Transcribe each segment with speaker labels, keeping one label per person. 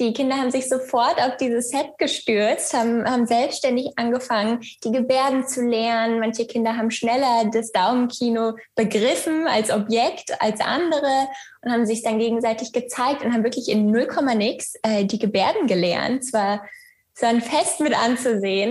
Speaker 1: Die Kinder haben sich sofort auf dieses Set gestürzt, haben, haben selbstständig angefangen, die Gebärden zu lernen. Manche Kinder haben schneller das Daumenkino begriffen als Objekt als andere und haben sich dann gegenseitig gezeigt und haben wirklich in 0, nix äh, die Gebärden gelernt. Es war, es war ein Fest mit anzusehen.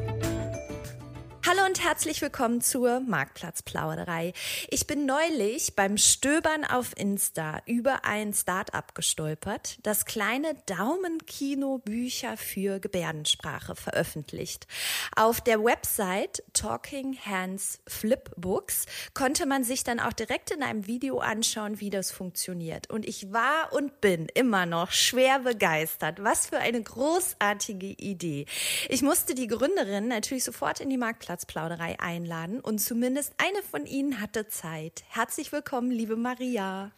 Speaker 2: Hallo und herzlich willkommen zur Marktplatzplauderei. Ich bin neulich beim Stöbern auf Insta über ein Startup gestolpert, das kleine Daumenkino-Bücher für Gebärdensprache veröffentlicht. Auf der Website Talking Hands Flipbooks konnte man sich dann auch direkt in einem Video anschauen, wie das funktioniert. Und ich war und bin immer noch schwer begeistert. Was für eine großartige Idee. Ich musste die Gründerin natürlich sofort in die Marktplatz Marktplatzplauderei einladen und zumindest eine von Ihnen hatte Zeit. Herzlich willkommen, liebe Maria.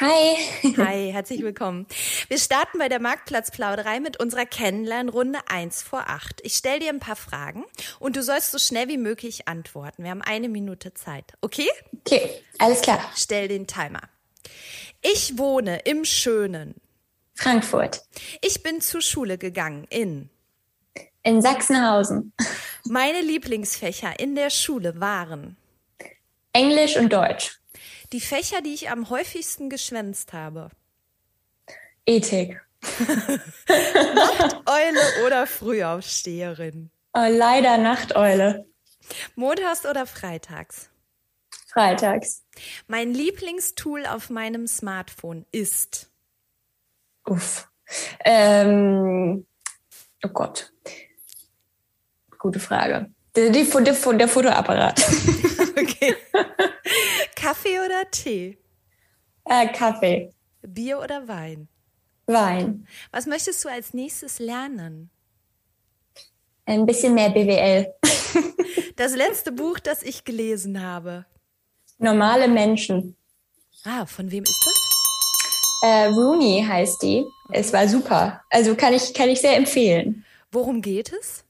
Speaker 1: Hi.
Speaker 2: Hi, herzlich willkommen. Wir starten bei der Marktplatzplauderei mit unserer Kennenlernrunde 1 vor 8. Ich stelle dir ein paar Fragen und du sollst so schnell wie möglich antworten. Wir haben eine Minute Zeit. Okay?
Speaker 1: Okay, alles klar.
Speaker 2: Stell den Timer. Ich wohne im schönen
Speaker 1: Frankfurt.
Speaker 2: Ich bin zur Schule gegangen in
Speaker 1: in Sachsenhausen.
Speaker 2: Meine Lieblingsfächer in der Schule waren
Speaker 1: Englisch und Deutsch.
Speaker 2: Die Fächer, die ich am häufigsten geschwänzt habe.
Speaker 1: Ethik.
Speaker 2: Nachteule oder Frühaufsteherin?
Speaker 1: Oh, leider Nachteule.
Speaker 2: Montags oder freitags?
Speaker 1: Freitags.
Speaker 2: Mein Lieblingstool auf meinem Smartphone ist.
Speaker 1: Uff. Ähm, oh Gott. Gute Frage. Der, die, der, der Fotoapparat.
Speaker 2: Okay. Kaffee oder Tee?
Speaker 1: Äh, Kaffee.
Speaker 2: Bier oder Wein?
Speaker 1: Wein.
Speaker 2: Was möchtest du als nächstes lernen?
Speaker 1: Ein bisschen mehr BWL.
Speaker 2: Das letzte Buch, das ich gelesen habe.
Speaker 1: Normale Menschen.
Speaker 2: Ah, von wem ist das?
Speaker 1: Äh, Rooney heißt die. Es war super. Also kann ich, kann ich sehr empfehlen.
Speaker 2: Worum geht es?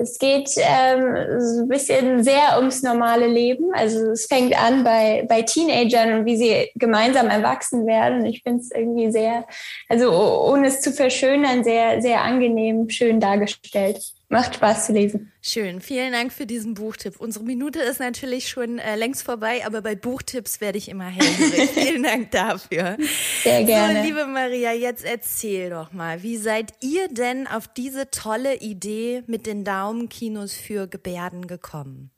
Speaker 1: Es geht ähm, so ein bisschen sehr ums normale Leben. Also es fängt an bei, bei Teenagern und wie sie gemeinsam erwachsen werden. Ich finde es irgendwie sehr, also ohne es zu verschönern, sehr, sehr angenehm, schön dargestellt. Macht Spaß zu lesen.
Speaker 2: Schön, vielen Dank für diesen Buchtipp. Unsere Minute ist natürlich schon äh, längst vorbei, aber bei Buchtipps werde ich immer hellhörig. vielen Dank dafür.
Speaker 1: Sehr gerne.
Speaker 2: So, liebe Maria, jetzt erzähl doch mal, wie seid ihr denn auf diese tolle Idee mit den Daumenkinos für Gebärden gekommen?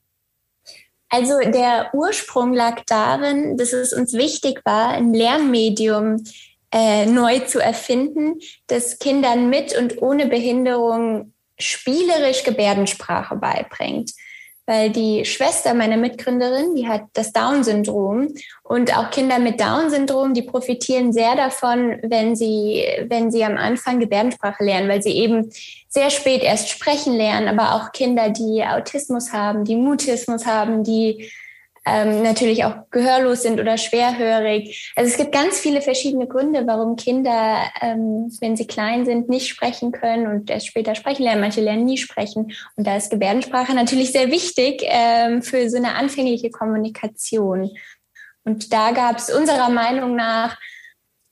Speaker 1: Also der Ursprung lag darin, dass es uns wichtig war, ein Lernmedium äh, neu zu erfinden, das Kindern mit und ohne Behinderung spielerisch Gebärdensprache beibringt. Weil die Schwester meiner Mitgründerin, die hat das Down-Syndrom und auch Kinder mit Down-Syndrom, die profitieren sehr davon, wenn sie, wenn sie am Anfang Gebärdensprache lernen, weil sie eben sehr spät erst sprechen lernen, aber auch Kinder, die Autismus haben, die Mutismus haben, die ähm, natürlich auch gehörlos sind oder schwerhörig. Also es gibt ganz viele verschiedene Gründe, warum Kinder, ähm, wenn sie klein sind, nicht sprechen können und erst später sprechen lernen. Manche lernen nie sprechen. Und da ist Gebärdensprache natürlich sehr wichtig ähm, für so eine anfängliche Kommunikation. Und da gab es unserer Meinung nach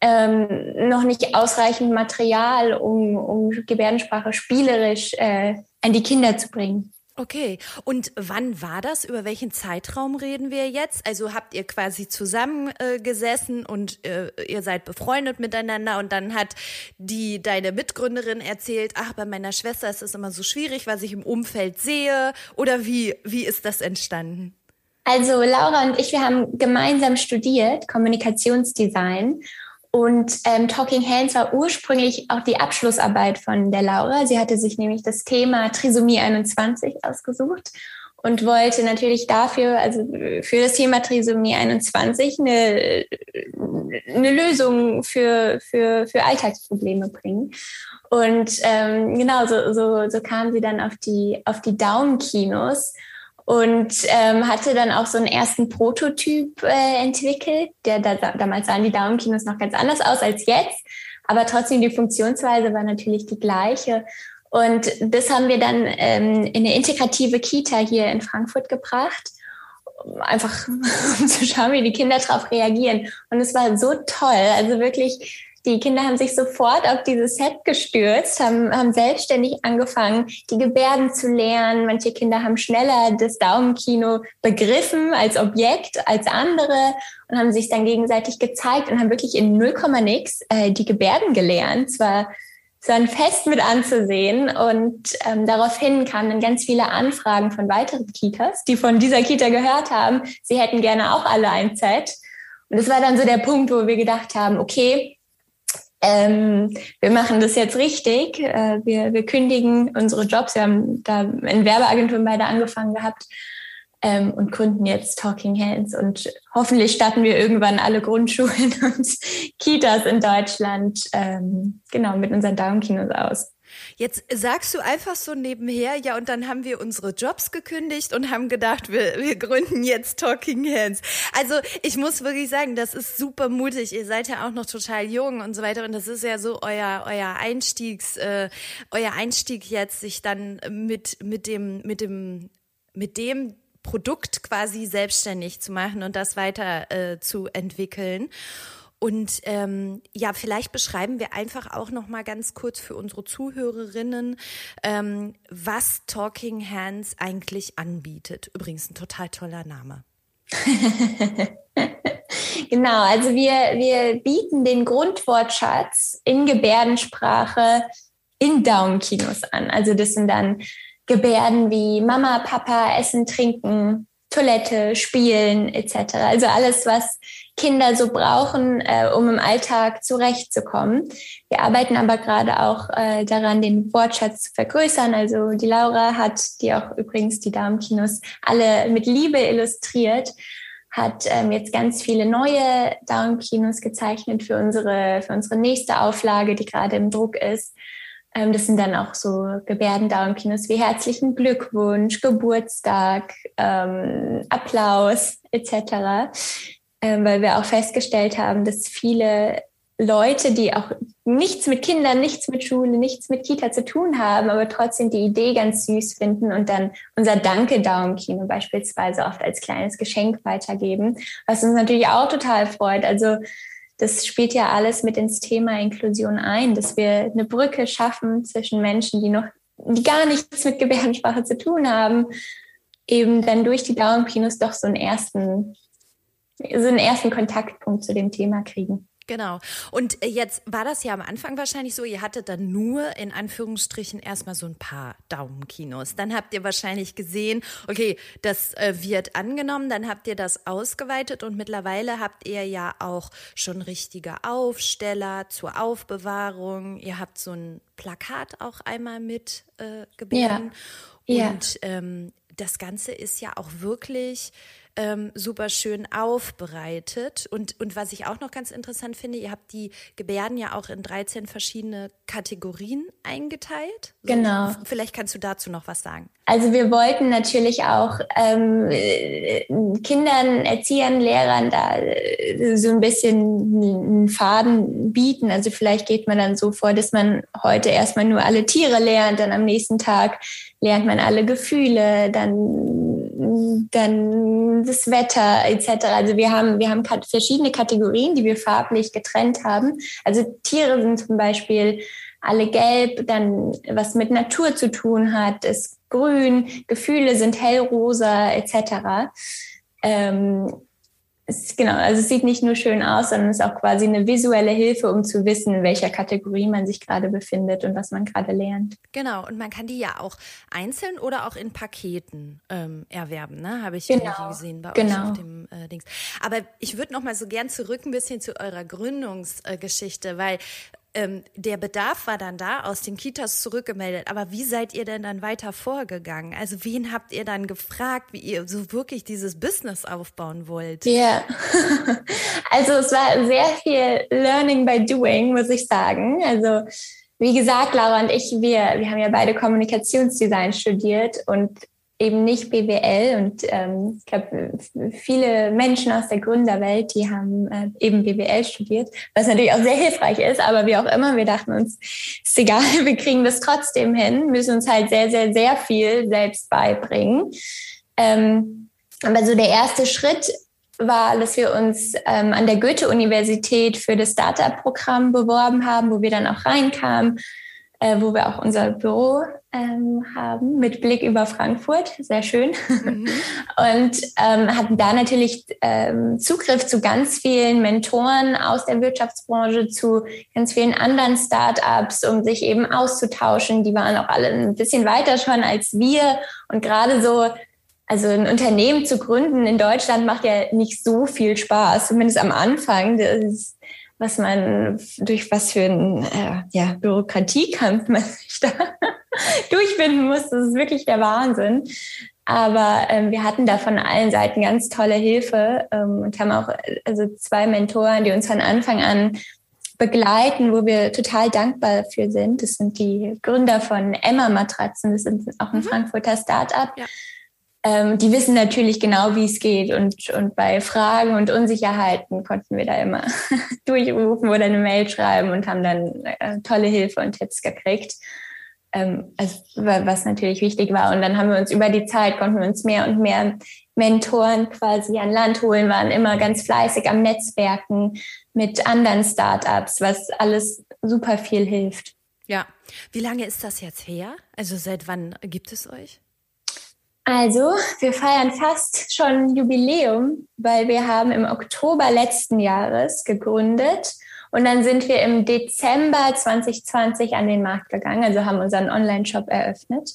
Speaker 1: ähm, noch nicht ausreichend Material, um, um Gebärdensprache spielerisch äh, an die Kinder zu bringen.
Speaker 2: Okay, und wann war das? Über welchen Zeitraum reden wir jetzt? Also habt ihr quasi zusammengesessen äh, und äh, ihr seid befreundet miteinander und dann hat die deine Mitgründerin erzählt, ach, bei meiner Schwester ist es immer so schwierig, was ich im Umfeld sehe oder wie wie ist das entstanden?
Speaker 1: Also Laura und ich, wir haben gemeinsam studiert Kommunikationsdesign und ähm, Talking Hands war ursprünglich auch die Abschlussarbeit von der Laura. Sie hatte sich nämlich das Thema Trisomie 21 ausgesucht. und wollte natürlich dafür, also für das Thema Trisomie 21, eine, eine Lösung für, für, für Alltagsprobleme bringen. Und ähm, genau, so, so, so kam sie dann auf die, auf die Daumenkinos und ähm, hatte dann auch so einen ersten Prototyp äh, entwickelt. Der, da, damals sahen die Daumenkinos noch ganz anders aus als jetzt, aber trotzdem die Funktionsweise war natürlich die gleiche. Und das haben wir dann ähm, in eine integrative Kita hier in Frankfurt gebracht, einfach um zu schauen, wie die Kinder darauf reagieren. Und es war so toll. Also wirklich, die Kinder haben sich sofort auf dieses Set gestürzt, haben, haben selbstständig angefangen, die Gebärden zu lernen. Manche Kinder haben schneller das Daumenkino begriffen als Objekt als andere und haben sich dann gegenseitig gezeigt und haben wirklich in 0, nix äh, die Gebärden gelernt. Zwar so ein Fest mit anzusehen. Und ähm, daraufhin kamen dann ganz viele Anfragen von weiteren Kitas, die von dieser Kita gehört haben, sie hätten gerne auch alle ein Set. Und das war dann so der Punkt, wo wir gedacht haben, okay, ähm, wir machen das jetzt richtig. Äh, wir, wir kündigen unsere Jobs. Wir haben da in Werbeagenturen beide angefangen gehabt ähm, und gründen jetzt Talking Hands. Und hoffentlich starten wir irgendwann alle Grundschulen und Kitas in Deutschland ähm, genau mit unseren Daumenkinos aus.
Speaker 2: Jetzt sagst du einfach so nebenher, ja, und dann haben wir unsere Jobs gekündigt und haben gedacht, wir, wir gründen jetzt Talking Hands. Also ich muss wirklich sagen, das ist super mutig. Ihr seid ja auch noch total jung und so weiter. Und das ist ja so euer, euer Einstiegs, äh, euer Einstieg jetzt, sich dann mit, mit dem, mit dem, mit dem Produkt quasi selbstständig zu machen und das weiter äh, zu entwickeln. Und ähm, ja, vielleicht beschreiben wir einfach auch noch mal ganz kurz für unsere Zuhörerinnen, ähm, was Talking Hands eigentlich anbietet. Übrigens ein total toller Name.
Speaker 1: genau, also wir, wir bieten den Grundwortschatz in Gebärdensprache in Daumenkinos an. Also das sind dann Gebärden wie Mama, Papa, Essen, Trinken, Toilette, Spielen etc. Also alles, was Kinder so brauchen, äh, um im Alltag zurechtzukommen. Wir arbeiten aber gerade auch äh, daran, den Wortschatz zu vergrößern. Also die Laura hat, die auch übrigens die Darmkinos alle mit Liebe illustriert, hat ähm, jetzt ganz viele neue Darmkinos gezeichnet für unsere, für unsere nächste Auflage, die gerade im Druck ist. Ähm, das sind dann auch so Gebärdendaumenkinos wie herzlichen Glückwunsch, Geburtstag, ähm, Applaus etc. Ähm, weil wir auch festgestellt haben, dass viele Leute, die auch nichts mit Kindern, nichts mit Schule, nichts mit Kita zu tun haben, aber trotzdem die Idee ganz süß finden und dann unser Danke-Daumenkino beispielsweise oft als kleines Geschenk weitergeben, was uns natürlich auch total freut. Also das spielt ja alles mit ins Thema Inklusion ein, dass wir eine Brücke schaffen zwischen Menschen, die noch die gar nichts mit Gebärdensprache zu tun haben, eben dann durch die Daumenkinos doch so einen ersten, so einen ersten Kontaktpunkt zu dem Thema kriegen.
Speaker 2: Genau. Und äh, jetzt war das ja am Anfang wahrscheinlich so, ihr hattet dann nur in Anführungsstrichen erstmal so ein paar Daumenkinos. Dann habt ihr wahrscheinlich gesehen, okay, das äh, wird angenommen, dann habt ihr das ausgeweitet und mittlerweile habt ihr ja auch schon richtige Aufsteller zur Aufbewahrung. Ihr habt so ein Plakat auch einmal mit äh. Ja. Und ja. Ähm, das Ganze ist ja auch wirklich ähm, super schön aufbereitet. Und, und was ich auch noch ganz interessant finde, ihr habt die Gebärden ja auch in 13 verschiedene Kategorien eingeteilt.
Speaker 1: So, genau.
Speaker 2: Vielleicht kannst du dazu noch was sagen.
Speaker 1: Also wir wollten natürlich auch ähm, Kindern, Erziehern, Lehrern da äh, so ein bisschen einen Faden bieten. Also vielleicht geht man dann so vor, dass man heute erstmal nur alle Tiere lernt, dann am nächsten Tag lernt man alle Gefühle, dann, dann das Wetter etc. Also wir haben, wir haben verschiedene Kategorien, die wir farblich getrennt haben. Also Tiere sind zum Beispiel alle gelb, dann was mit Natur zu tun hat, ist grün, Gefühle sind hellrosa etc. Ähm, es, genau, also es sieht nicht nur schön aus, sondern es ist auch quasi eine visuelle Hilfe, um zu wissen, in welcher Kategorie man sich gerade befindet und was man gerade lernt.
Speaker 2: Genau, und man kann die ja auch einzeln oder auch in Paketen ähm, erwerben, ne? Habe ich
Speaker 1: genau.
Speaker 2: gesehen bei
Speaker 1: genau.
Speaker 2: euch auf dem äh, Dings. Aber ich würde noch mal so gern zurück ein bisschen zu eurer Gründungsgeschichte, weil ähm, der Bedarf war dann da, aus den Kitas zurückgemeldet. Aber wie seid ihr denn dann weiter vorgegangen? Also wen habt ihr dann gefragt, wie ihr so wirklich dieses Business aufbauen wollt?
Speaker 1: Ja, yeah. also es war sehr viel Learning by Doing, muss ich sagen. Also wie gesagt, Laura und ich, wir, wir haben ja beide Kommunikationsdesign studiert und eben nicht BWL. Und ähm, ich glaube, viele Menschen aus der Gründerwelt, die haben äh, eben BWL studiert, was natürlich auch sehr hilfreich ist. Aber wie auch immer, wir dachten uns, ist egal, wir kriegen das trotzdem hin, müssen uns halt sehr, sehr, sehr viel selbst beibringen. Ähm, aber so der erste Schritt war, dass wir uns ähm, an der Goethe-Universität für das Startup-Programm beworben haben, wo wir dann auch reinkamen, äh, wo wir auch unser Büro ähm, haben mit Blick über Frankfurt, sehr schön. Mhm. Und ähm, hatten da natürlich ähm, Zugriff zu ganz vielen Mentoren aus der Wirtschaftsbranche, zu ganz vielen anderen Startups, um sich eben auszutauschen. Die waren auch alle ein bisschen weiter schon als wir und gerade so also ein Unternehmen zu gründen in Deutschland macht ja nicht so viel Spaß, zumindest am Anfang. Das was man, durch was für ein äh, ja, Bürokratiekampf man da durchfinden muss. Das ist wirklich der Wahnsinn. Aber ähm, wir hatten da von allen Seiten ganz tolle Hilfe ähm, und haben auch also zwei Mentoren, die uns von Anfang an begleiten, wo wir total dankbar für sind. Das sind die Gründer von Emma Matratzen. Das sind auch ein mhm. Frankfurter Start-up. Ja ähm, die wissen natürlich genau, wie es geht. Und, und bei Fragen und Unsicherheiten konnten wir da immer durchrufen oder eine Mail schreiben und haben dann äh, tolle Hilfe und Tipps gekriegt. Ähm, also, was natürlich wichtig war. Und dann haben wir uns über die Zeit, konnten wir uns mehr und mehr Mentoren quasi an Land holen, waren immer ganz fleißig am Netzwerken mit anderen Startups, was alles super viel hilft.
Speaker 2: Ja. Wie lange ist das jetzt her? Also seit wann gibt es euch?
Speaker 1: Also, wir feiern fast schon Jubiläum, weil wir haben im Oktober letzten Jahres gegründet und dann sind wir im Dezember 2020 an den Markt gegangen, also haben unseren Online-Shop eröffnet.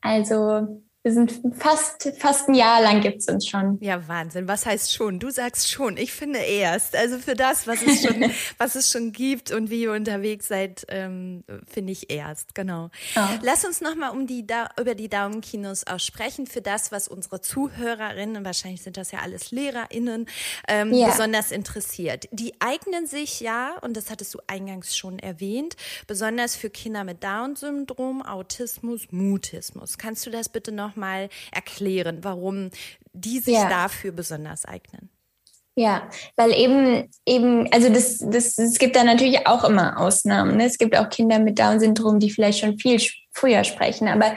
Speaker 1: Also wir sind fast, fast ein Jahr lang gibt's uns schon.
Speaker 2: Ja, Wahnsinn. Was heißt schon? Du sagst schon. Ich finde erst. Also für das, was es schon, was es schon gibt und wie ihr unterwegs seid, ähm, finde ich erst. Genau. Oh. Lass uns nochmal um die, über die Daumenkinos auch sprechen. Für das, was unsere Zuhörerinnen, wahrscheinlich sind das ja alles LehrerInnen, ähm, ja. besonders interessiert. Die eignen sich ja, und das hattest du eingangs schon erwähnt, besonders für Kinder mit Down-Syndrom, Autismus, Mutismus. Kannst du das bitte noch nochmal erklären, warum die sich ja. dafür besonders eignen?
Speaker 1: Ja, weil eben, eben, also das, das, es gibt da natürlich auch immer Ausnahmen. Ne? Es gibt auch Kinder mit Down-Syndrom, die vielleicht schon viel früher sprechen, aber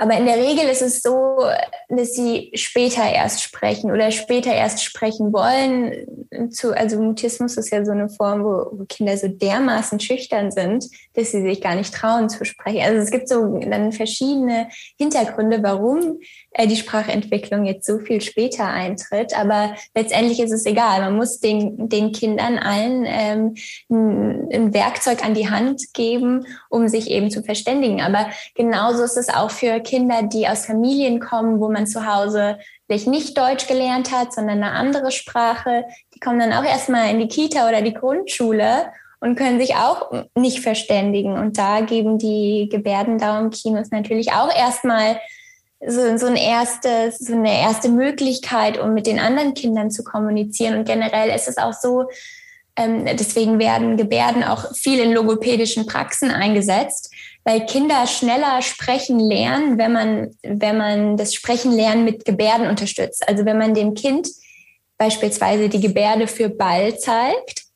Speaker 1: aber in der Regel ist es so, dass sie später erst sprechen oder später erst sprechen wollen. Zu, also Mutismus ist ja so eine Form, wo, wo Kinder so dermaßen schüchtern sind, dass sie sich gar nicht trauen zu sprechen. Also es gibt so dann verschiedene Hintergründe, warum die Sprachentwicklung jetzt so viel später eintritt. Aber letztendlich ist es egal. Man muss den, den Kindern allen ähm, ein, Werkzeug an die Hand geben, um sich eben zu verständigen. Aber genauso ist es auch für Kinder, die aus Familien kommen, wo man zu Hause vielleicht nicht Deutsch gelernt hat, sondern eine andere Sprache. Die kommen dann auch erstmal in die Kita oder die Grundschule und können sich auch nicht verständigen. Und da geben die Gebärdendaumkinos natürlich auch erstmal so, so, ein erstes, so eine erste Möglichkeit, um mit den anderen Kindern zu kommunizieren. Und generell ist es auch so, ähm, deswegen werden Gebärden auch viel in logopädischen Praxen eingesetzt, weil Kinder schneller sprechen lernen, wenn man, wenn man das Sprechen lernen mit Gebärden unterstützt. Also wenn man dem Kind beispielsweise die Gebärde für Ball zeigt,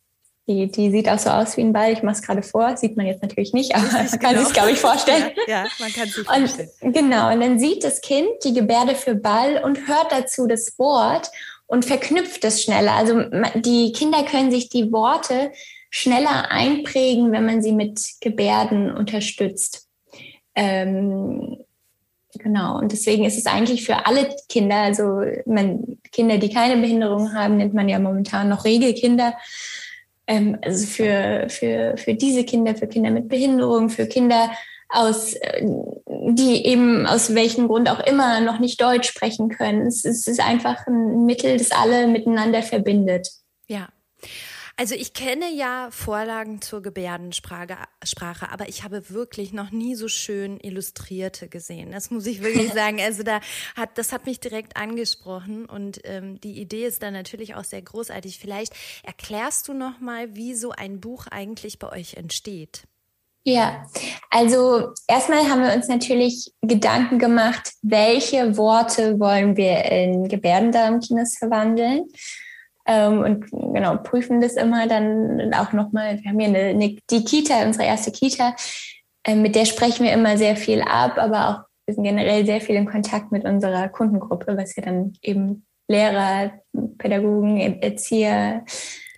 Speaker 1: die, die sieht auch so aus wie ein Ball. Ich mache es gerade vor, sieht man jetzt natürlich nicht, aber man kann genau. sich, glaube ich, vorstellen.
Speaker 2: Ja, ja man kann sich vorstellen.
Speaker 1: Und, genau, und dann sieht das Kind die Gebärde für Ball und hört dazu das Wort und verknüpft es schneller. Also die Kinder können sich die Worte schneller einprägen, wenn man sie mit Gebärden unterstützt. Ähm, genau, und deswegen ist es eigentlich für alle Kinder, also man, Kinder, die keine Behinderung haben, nennt man ja momentan noch Regelkinder ähm, also für, für, für diese Kinder, für Kinder mit Behinderung, für Kinder aus, äh, die eben aus welchem Grund auch immer noch nicht Deutsch sprechen können. Es, es ist einfach ein Mittel, das alle miteinander verbindet.
Speaker 2: Ja. Also ich kenne ja Vorlagen zur Gebärdensprache, Sprache, aber ich habe wirklich noch nie so schön Illustrierte gesehen. Das muss ich wirklich sagen. Also da hat, das hat mich direkt angesprochen und ähm, die Idee ist dann natürlich auch sehr großartig. Vielleicht erklärst du noch mal, wie so ein Buch eigentlich bei euch entsteht.
Speaker 1: Ja, also erstmal haben wir uns natürlich Gedanken gemacht, welche Worte wollen wir in Gebärdendarmkinos verwandeln. Ähm, und genau, prüfen das immer dann auch nochmal. Wir haben hier eine, eine, die Kita, unsere erste Kita, äh, mit der sprechen wir immer sehr viel ab, aber auch wir sind generell sehr viel in Kontakt mit unserer Kundengruppe, was ja dann eben Lehrer, Pädagogen, Erzieher,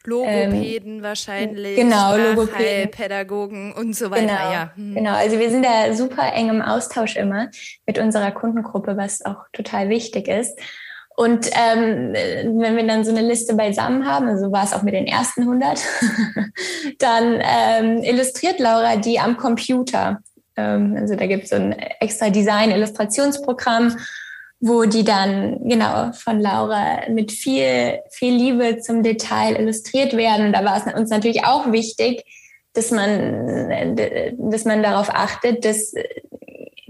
Speaker 2: Logopäden ähm, wahrscheinlich,
Speaker 1: genau, Logopäden,
Speaker 2: Pädagogen und so weiter.
Speaker 1: Genau,
Speaker 2: ja.
Speaker 1: Hm. genau, also wir sind da super eng im Austausch immer mit unserer Kundengruppe, was auch total wichtig ist. Und ähm, wenn wir dann so eine Liste beisammen haben, also war es auch mit den ersten 100, dann ähm, illustriert Laura die am Computer. Ähm, also da gibt es so ein extra Design-Illustrationsprogramm wo die dann genau von Laura mit viel, viel Liebe zum Detail illustriert werden. Und da war es uns natürlich auch wichtig, dass man, dass man darauf achtet, dass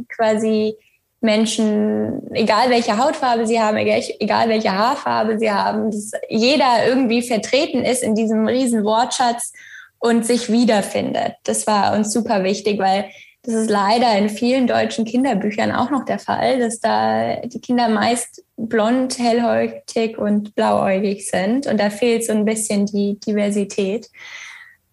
Speaker 1: quasi Menschen, egal welche Hautfarbe sie haben, egal welche Haarfarbe sie haben, dass jeder irgendwie vertreten ist in diesem riesen Wortschatz und sich wiederfindet. Das war uns super wichtig, weil das ist leider in vielen deutschen Kinderbüchern auch noch der Fall, dass da die Kinder meist blond, hellhäutig und blauäugig sind. Und da fehlt so ein bisschen die Diversität.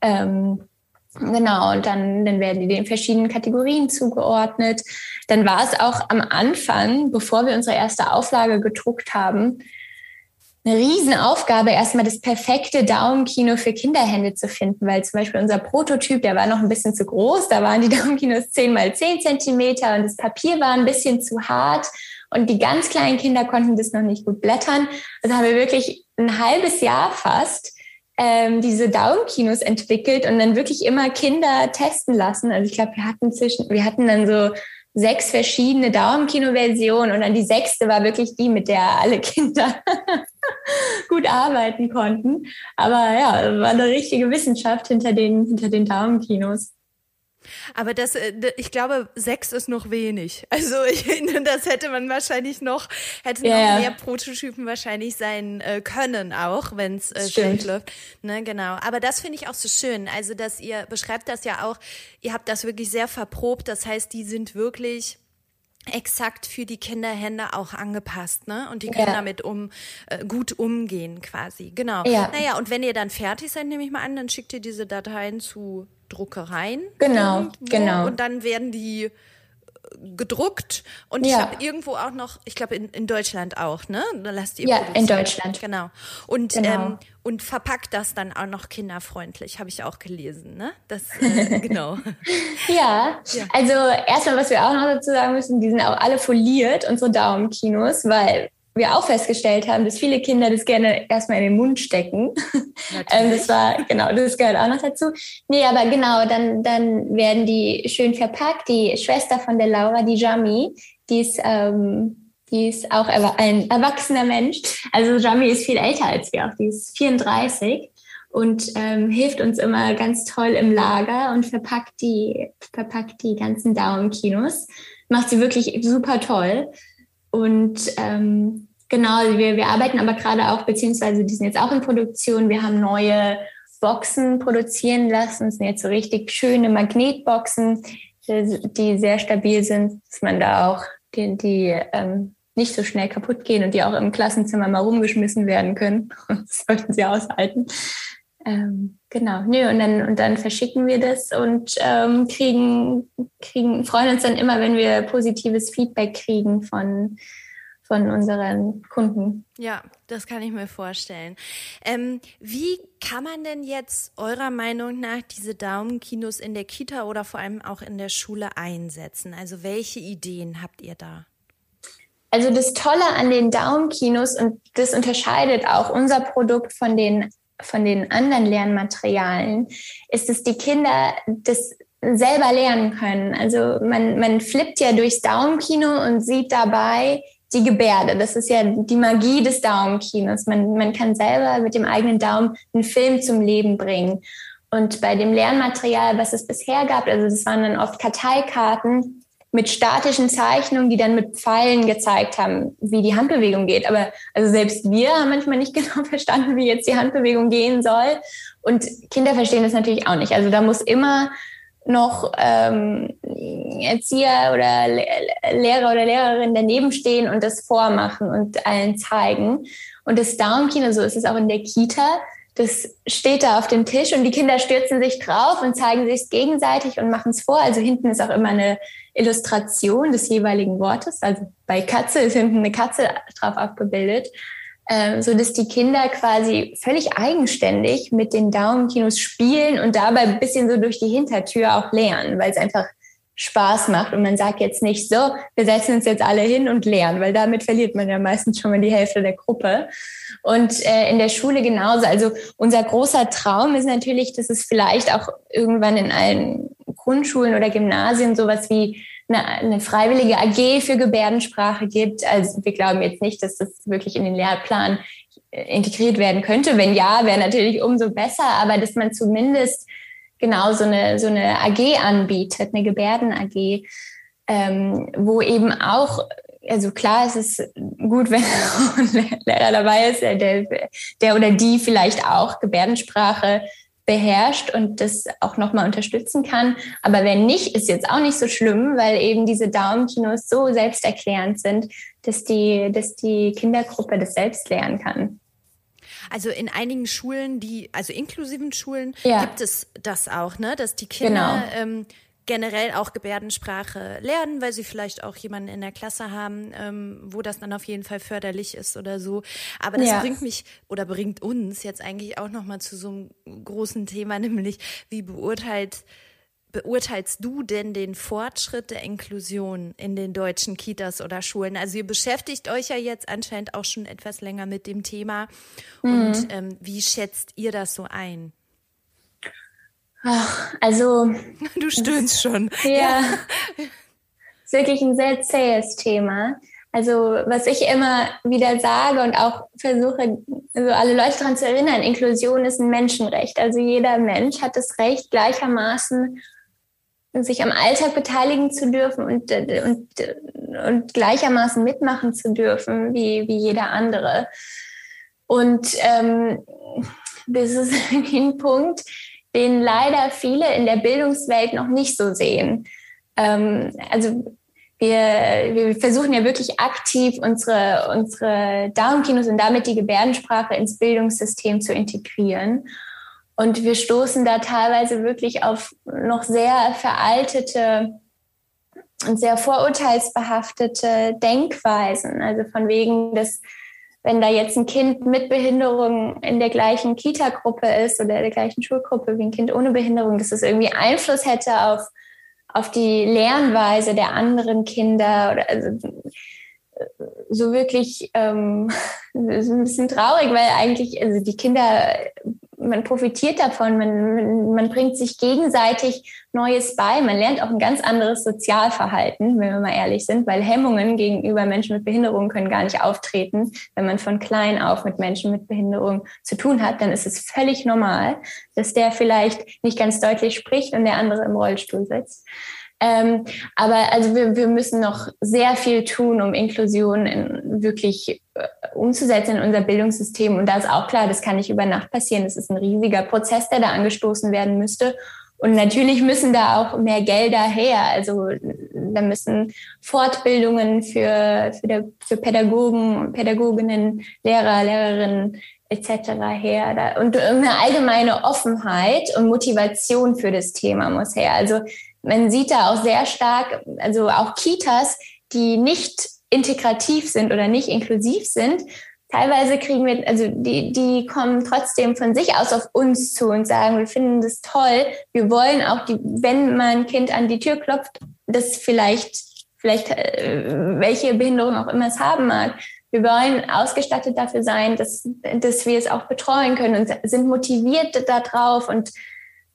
Speaker 1: Ähm, genau, und dann, dann werden die den verschiedenen Kategorien zugeordnet. Dann war es auch am Anfang, bevor wir unsere erste Auflage gedruckt haben, eine Riesenaufgabe, erstmal das perfekte Daumenkino für Kinderhände zu finden, weil zum Beispiel unser Prototyp, der war noch ein bisschen zu groß, da waren die Daumenkinos 10 mal 10 Zentimeter und das Papier war ein bisschen zu hart und die ganz kleinen Kinder konnten das noch nicht gut blättern. Also haben wir wirklich ein halbes Jahr fast ähm, diese Daumenkinos entwickelt und dann wirklich immer Kinder testen lassen. Also ich glaube, wir hatten zwischen, wir hatten dann so sechs verschiedene Daumenkino-Versionen und dann die sechste war wirklich die, mit der alle Kinder gut arbeiten konnten. Aber ja, war eine richtige Wissenschaft hinter den, hinter den Daumenkinos.
Speaker 2: Aber das, äh, ich glaube, sechs ist noch wenig. Also ich, das hätte man wahrscheinlich noch, hätte yeah. noch mehr Prototypen wahrscheinlich sein äh, können, auch wenn es äh, schlecht läuft. Ne, genau. Aber das finde ich auch so schön. Also, dass ihr beschreibt das ja auch, ihr habt das wirklich sehr verprobt. Das heißt, die sind wirklich exakt für die Kinderhände auch angepasst, ne? Und die können ja. damit um äh, gut umgehen quasi. Genau. Ja. Naja, und wenn ihr dann fertig seid, nehme ich mal an, dann schickt ihr diese Dateien zu Druckereien.
Speaker 1: Genau, irgendwo, genau.
Speaker 2: Und dann werden die äh, gedruckt und ja. ich habe irgendwo auch noch, ich glaube in, in Deutschland auch, ne?
Speaker 1: Da lasst ihr ja, in Deutschland.
Speaker 2: Genau. Und genau. Ähm, und verpackt das dann auch noch kinderfreundlich, habe ich auch gelesen, ne? Das äh, genau.
Speaker 1: ja. ja. Also erstmal, was wir auch noch dazu sagen müssen, die sind auch alle foliert, unsere Daumenkinos, weil wir auch festgestellt haben, dass viele Kinder das gerne erstmal in den Mund stecken. ähm, das war, genau, das gehört auch noch dazu. Nee, aber genau, dann, dann werden die schön verpackt. Die Schwester von der Laura, die Jami, die ist, ähm, die ist auch ein erwachsener Mensch. Also Jami ist viel älter als wir auch. Die ist 34 und ähm, hilft uns immer ganz toll im Lager und verpackt die, verpackt die ganzen Daumenkinos. Macht sie wirklich super toll. Und ähm, genau, wir, wir arbeiten aber gerade auch, beziehungsweise die sind jetzt auch in Produktion. Wir haben neue Boxen produzieren lassen. Das sind jetzt so richtig schöne Magnetboxen, die sehr stabil sind, dass man da auch die, die ähm, nicht so schnell kaputt gehen und die auch im Klassenzimmer mal rumgeschmissen werden können. Das sollten sie aushalten. Ähm, genau, nö, und dann, und dann verschicken wir das und ähm, kriegen, kriegen, freuen uns dann immer, wenn wir positives Feedback kriegen von, von unseren Kunden.
Speaker 2: Ja, das kann ich mir vorstellen. Ähm, wie kann man denn jetzt eurer Meinung nach diese Daumenkinos in der Kita oder vor allem auch in der Schule einsetzen? Also welche Ideen habt ihr da?
Speaker 1: Also das Tolle an den Daumenkinos und das unterscheidet auch unser Produkt von den von den anderen Lernmaterialien, ist, dass die Kinder das selber lernen können. Also man, man flippt ja durchs Daumenkino und sieht dabei die Gebärde. Das ist ja die Magie des Daumenkinos. Man, man kann selber mit dem eigenen Daumen einen Film zum Leben bringen. Und bei dem Lernmaterial, was es bisher gab, also das waren dann oft Karteikarten mit statischen Zeichnungen, die dann mit Pfeilen gezeigt haben, wie die Handbewegung geht. Aber also selbst wir haben manchmal nicht genau verstanden, wie jetzt die Handbewegung gehen soll. Und Kinder verstehen das natürlich auch nicht. Also da muss immer noch ähm, Erzieher oder Lehrer oder Lehrerin daneben stehen und das vormachen und allen zeigen. Und das Daumenkino, so ist es auch in der Kita, das steht da auf dem Tisch und die Kinder stürzen sich drauf und zeigen sich gegenseitig und machen es vor. Also hinten ist auch immer eine Illustration des jeweiligen Wortes. Also bei Katze ist hinten eine Katze drauf abgebildet, äh, so dass die Kinder quasi völlig eigenständig mit den Daumenkinos spielen und dabei ein bisschen so durch die Hintertür auch lernen, weil es einfach Spaß macht und man sagt jetzt nicht so, wir setzen uns jetzt alle hin und lernen, weil damit verliert man ja meistens schon mal die Hälfte der Gruppe. Und äh, in der Schule genauso. Also unser großer Traum ist natürlich, dass es vielleicht auch irgendwann in allen Grundschulen oder Gymnasien sowas wie eine, eine freiwillige AG für Gebärdensprache gibt. Also wir glauben jetzt nicht, dass das wirklich in den Lehrplan integriert werden könnte. Wenn ja, wäre natürlich umso besser, aber dass man zumindest genau so eine, so eine AG anbietet, eine Gebärden-AG, ähm, wo eben auch also klar, es ist gut, wenn ein Lehrer dabei ist, der, der oder die vielleicht auch Gebärdensprache beherrscht und das auch nochmal unterstützen kann. Aber wenn nicht, ist jetzt auch nicht so schlimm, weil eben diese Daumenkinos so selbsterklärend sind, dass die, dass die Kindergruppe das selbst lernen kann.
Speaker 2: Also in einigen Schulen, die, also inklusiven Schulen, ja. gibt es das auch, ne? Dass die Kinder genau. ähm, generell auch Gebärdensprache lernen, weil sie vielleicht auch jemanden in der Klasse haben, ähm, wo das dann auf jeden Fall förderlich ist oder so. Aber das ja. bringt mich oder bringt uns jetzt eigentlich auch noch mal zu so einem großen Thema, nämlich wie beurteilt beurteilst du denn den Fortschritt der Inklusion in den deutschen Kitas oder Schulen? Also ihr beschäftigt euch ja jetzt anscheinend auch schon etwas länger mit dem Thema. Mhm. Und ähm, wie schätzt ihr das so ein?
Speaker 1: Ach, also.
Speaker 2: Du stöhnst schon.
Speaker 1: Ja. ist wirklich ein sehr zähes Thema. Also, was ich immer wieder sage und auch versuche, also alle Leute daran zu erinnern, Inklusion ist ein Menschenrecht. Also jeder Mensch hat das Recht, gleichermaßen sich am Alltag beteiligen zu dürfen und, und, und gleichermaßen mitmachen zu dürfen wie, wie jeder andere. Und ähm, das ist ein Punkt, den leider viele in der Bildungswelt noch nicht so sehen. Ähm, also wir, wir versuchen ja wirklich aktiv unsere, unsere Down-Kinos und damit die Gebärdensprache ins Bildungssystem zu integrieren. Und wir stoßen da teilweise wirklich auf noch sehr veraltete und sehr vorurteilsbehaftete Denkweisen. Also von wegen, dass wenn da jetzt ein Kind mit Behinderung in der gleichen Kita-Gruppe ist oder der gleichen Schulgruppe wie ein Kind ohne Behinderung, dass es irgendwie Einfluss hätte auf, auf die Lernweise der anderen Kinder oder also, so wirklich ähm, ein bisschen traurig, weil eigentlich also die Kinder man profitiert davon, man, man bringt sich gegenseitig Neues bei, man lernt auch ein ganz anderes Sozialverhalten, wenn wir mal ehrlich sind, weil Hemmungen gegenüber Menschen mit Behinderung können gar nicht auftreten. Wenn man von klein auf mit Menschen mit Behinderung zu tun hat, dann ist es völlig normal, dass der vielleicht nicht ganz deutlich spricht und der andere im Rollstuhl sitzt. Ähm, aber also wir, wir müssen noch sehr viel tun, um Inklusion in, wirklich äh, umzusetzen in unser Bildungssystem. Und da ist auch klar, das kann nicht über Nacht passieren. Das ist ein riesiger Prozess, der da angestoßen werden müsste. Und natürlich müssen da auch mehr Gelder her. Also da müssen Fortbildungen für, für, der, für Pädagogen, Pädagoginnen, Lehrer, Lehrerinnen etc. her. Und eine allgemeine Offenheit und Motivation für das Thema muss her. Also man sieht da auch sehr stark, also auch Kitas, die nicht integrativ sind oder nicht inklusiv sind, teilweise kriegen wir, also die, die kommen trotzdem von sich aus auf uns zu und sagen, wir finden das toll. Wir wollen auch, die, wenn mein Kind an die Tür klopft, das vielleicht, vielleicht äh, welche Behinderung auch immer es haben mag. Wir wollen ausgestattet dafür sein, dass, dass wir es auch betreuen können und sind motiviert darauf und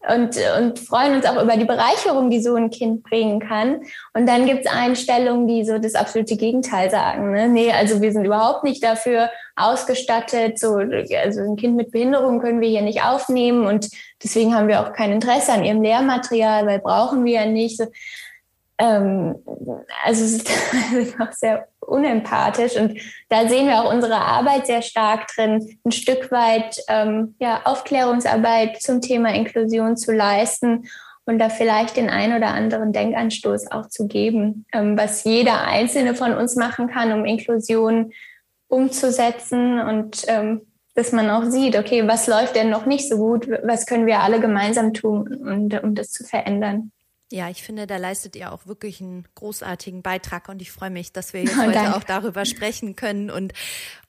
Speaker 1: und, und freuen uns auch über die Bereicherung, die so ein Kind bringen kann. Und dann gibt es Einstellungen, die so das absolute Gegenteil sagen. Ne? Nee, also wir sind überhaupt nicht dafür ausgestattet. So, also ein Kind mit Behinderung können wir hier nicht aufnehmen und deswegen haben wir auch kein Interesse an ihrem Lehrmaterial, weil brauchen wir ja nicht. Ähm, also es ist auch sehr unempathisch und da sehen wir auch unsere Arbeit sehr stark drin, ein Stück weit ähm, ja, Aufklärungsarbeit zum Thema Inklusion zu leisten und da vielleicht den ein oder anderen Denkanstoß auch zu geben, ähm, was jeder Einzelne von uns machen kann, um Inklusion umzusetzen und ähm, dass man auch sieht, okay, was läuft denn noch nicht so gut, was können wir alle gemeinsam tun, und, um das zu verändern.
Speaker 2: Ja, ich finde, da leistet ihr auch wirklich einen großartigen Beitrag und ich freue mich, dass wir jetzt oh, heute auch darüber sprechen können und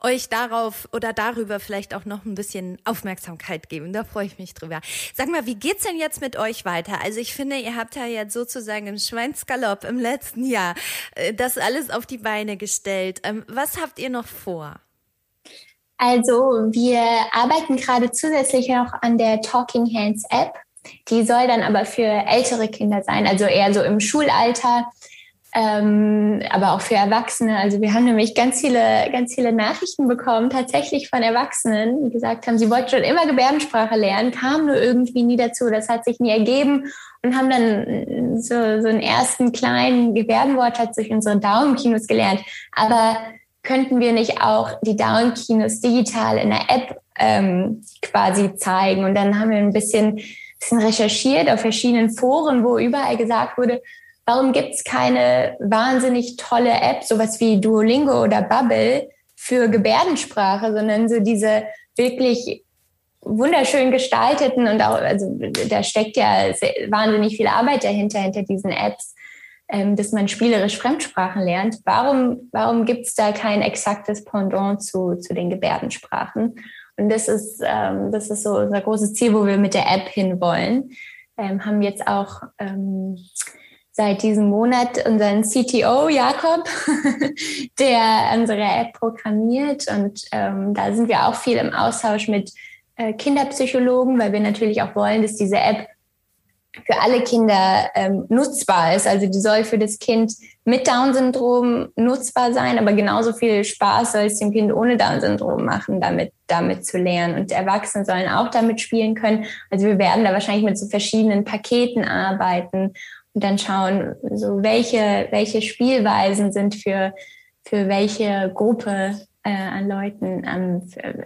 Speaker 2: euch darauf oder darüber vielleicht auch noch ein bisschen Aufmerksamkeit geben. Da freue ich mich drüber. Sag mal, wie geht's denn jetzt mit euch weiter? Also ich finde, ihr habt ja jetzt sozusagen im Schweinsgalopp im letzten Jahr äh, das alles auf die Beine gestellt. Ähm, was habt ihr noch vor?
Speaker 1: Also wir arbeiten gerade zusätzlich noch an der Talking Hands App. Die soll dann aber für ältere Kinder sein, also eher so im Schulalter, ähm, aber auch für Erwachsene. Also wir haben nämlich ganz viele, ganz viele Nachrichten bekommen, tatsächlich von Erwachsenen, die gesagt haben, sie wollten schon immer Gebärdensprache lernen, kamen nur irgendwie nie dazu. Das hat sich nie ergeben und haben dann so, so einen ersten kleinen Gebärdenwortschatz durch unsere Daumenkinos gelernt. Aber könnten wir nicht auch die Down-Kinos digital in der App ähm, quasi zeigen? Und dann haben wir ein bisschen bisschen recherchiert auf verschiedenen Foren, wo überall gesagt wurde, warum gibt es keine wahnsinnig tolle App, sowas wie Duolingo oder Bubble für Gebärdensprache, sondern so diese wirklich wunderschön gestalteten und auch, also da steckt ja wahnsinnig viel Arbeit dahinter, hinter diesen Apps, ähm, dass man spielerisch Fremdsprachen lernt. Warum, warum gibt es da kein exaktes Pendant zu, zu den Gebärdensprachen? Und das ist, ähm, das ist so unser großes Ziel, wo wir mit der App hinwollen. Ähm, haben jetzt auch ähm, seit diesem Monat unseren CTO Jakob, der unsere App programmiert. Und ähm, da sind wir auch viel im Austausch mit äh, Kinderpsychologen, weil wir natürlich auch wollen, dass diese App für alle Kinder ähm, nutzbar ist. Also die soll für das Kind mit Down-Syndrom nutzbar sein, aber genauso viel Spaß soll es dem Kind ohne Down-Syndrom machen, damit, damit zu lernen. Und Erwachsene sollen auch damit spielen können. Also wir werden da wahrscheinlich mit so verschiedenen Paketen arbeiten und dann schauen, so welche, welche Spielweisen sind für, für welche Gruppe äh, an Leuten am,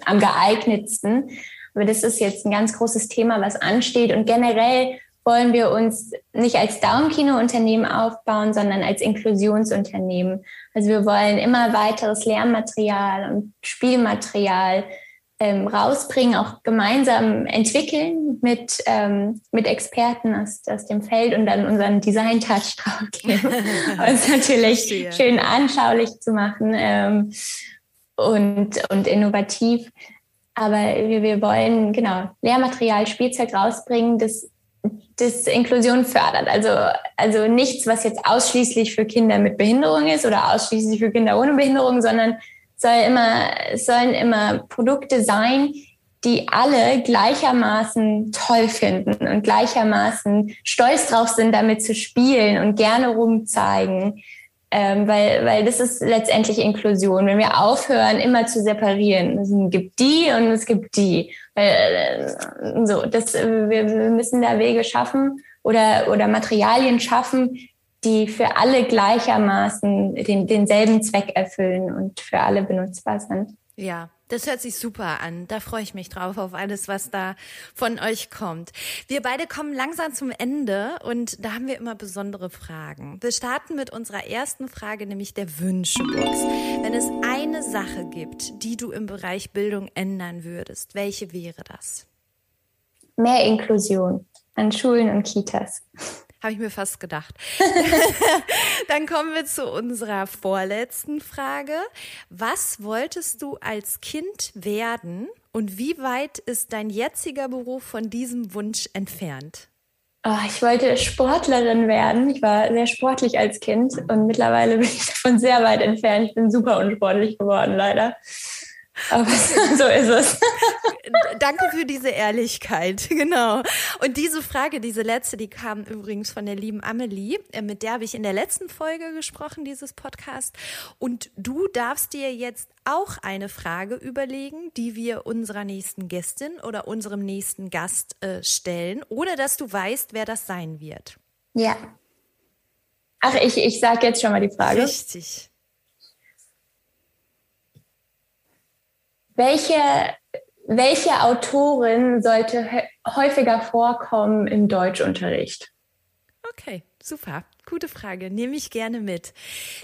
Speaker 1: am geeignetsten. Aber das ist jetzt ein ganz großes Thema, was ansteht. Und generell wollen wir uns nicht als Daumenkino-Unternehmen aufbauen, sondern als Inklusionsunternehmen. Also wir wollen immer weiteres Lernmaterial und Spielmaterial ähm, rausbringen, auch gemeinsam entwickeln mit, ähm, mit Experten aus, aus dem Feld und dann unseren Design-Touch draufgeben. uns natürlich Verstehe. schön anschaulich zu machen ähm, und, und innovativ. Aber wir, wir wollen genau Lehrmaterial, Spielzeug rausbringen, das das Inklusion fördert. Also, also nichts, was jetzt ausschließlich für Kinder mit Behinderung ist oder ausschließlich für Kinder ohne Behinderung, sondern soll immer, sollen immer Produkte sein, die alle gleichermaßen toll finden und gleichermaßen stolz drauf sind, damit zu spielen und gerne rumzeigen. Ähm, weil, weil das ist letztendlich Inklusion. Wenn wir aufhören, immer zu separieren, es gibt die und es gibt die. Weil, äh, so, das, wir, wir müssen da Wege schaffen oder, oder Materialien schaffen, die für alle gleichermaßen den, denselben Zweck erfüllen und für alle benutzbar sind.
Speaker 2: Ja, das hört sich super an. Da freue ich mich drauf auf alles, was da von euch kommt. Wir beide kommen langsam zum Ende und da haben wir immer besondere Fragen. Wir starten mit unserer ersten Frage, nämlich der Wünschebox. Wenn es eine Sache gibt, die du im Bereich Bildung ändern würdest, welche wäre das?
Speaker 1: Mehr Inklusion an Schulen und Kitas.
Speaker 2: Habe ich mir fast gedacht. Dann kommen wir zu unserer vorletzten Frage. Was wolltest du als Kind werden und wie weit ist dein jetziger Beruf von diesem Wunsch entfernt?
Speaker 1: Oh, ich wollte Sportlerin werden. Ich war sehr sportlich als Kind und mittlerweile bin ich davon sehr weit entfernt. Ich bin super unsportlich geworden, leider. Aber so ist es.
Speaker 2: Danke für diese Ehrlichkeit, genau. Und diese Frage, diese letzte, die kam übrigens von der lieben Amelie, äh, mit der habe ich in der letzten Folge gesprochen, dieses Podcast. Und du darfst dir jetzt auch eine Frage überlegen, die wir unserer nächsten Gästin oder unserem nächsten Gast äh, stellen, oder dass du weißt, wer das sein wird.
Speaker 1: Ja. Ach, ich, ich sage jetzt schon mal die Frage.
Speaker 2: Richtig.
Speaker 1: Welche, welche Autorin sollte häufiger vorkommen im Deutschunterricht?
Speaker 2: Okay, super. Gute Frage, nehme ich gerne mit.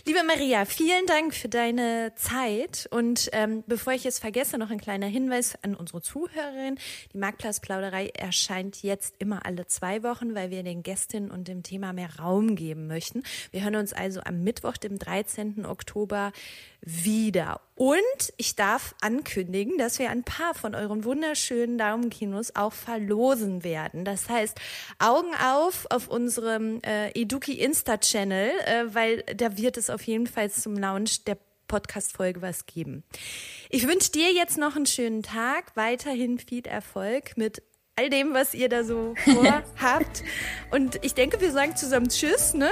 Speaker 2: Liebe Maria, vielen Dank für deine Zeit. Und ähm, bevor ich es vergesse, noch ein kleiner Hinweis an unsere Zuhörerin. Die Marktplatzplauderei erscheint jetzt immer alle zwei Wochen, weil wir den Gästinnen und dem Thema mehr Raum geben möchten. Wir hören uns also am Mittwoch, dem 13. Oktober wieder. Und ich darf ankündigen, dass wir ein paar von euren wunderschönen Daumenkinos auch verlosen werden. Das heißt, Augen auf auf unserem äh, Eduki Insta-Channel, äh, weil da wird es auf jeden Fall zum Launch der Podcast-Folge was geben. Ich wünsche dir jetzt noch einen schönen Tag, weiterhin viel Erfolg mit all dem, was ihr da so vorhabt. Und ich denke, wir sagen zusammen Tschüss, ne?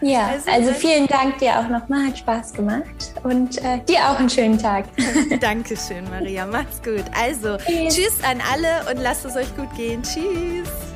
Speaker 1: Ja, also, also vielen Dank dir auch nochmal, hat Spaß gemacht und äh, dir auch einen schönen Tag.
Speaker 2: Dankeschön, Maria, mach's gut. Also, tschüss. tschüss an alle und lasst es euch gut gehen. Tschüss.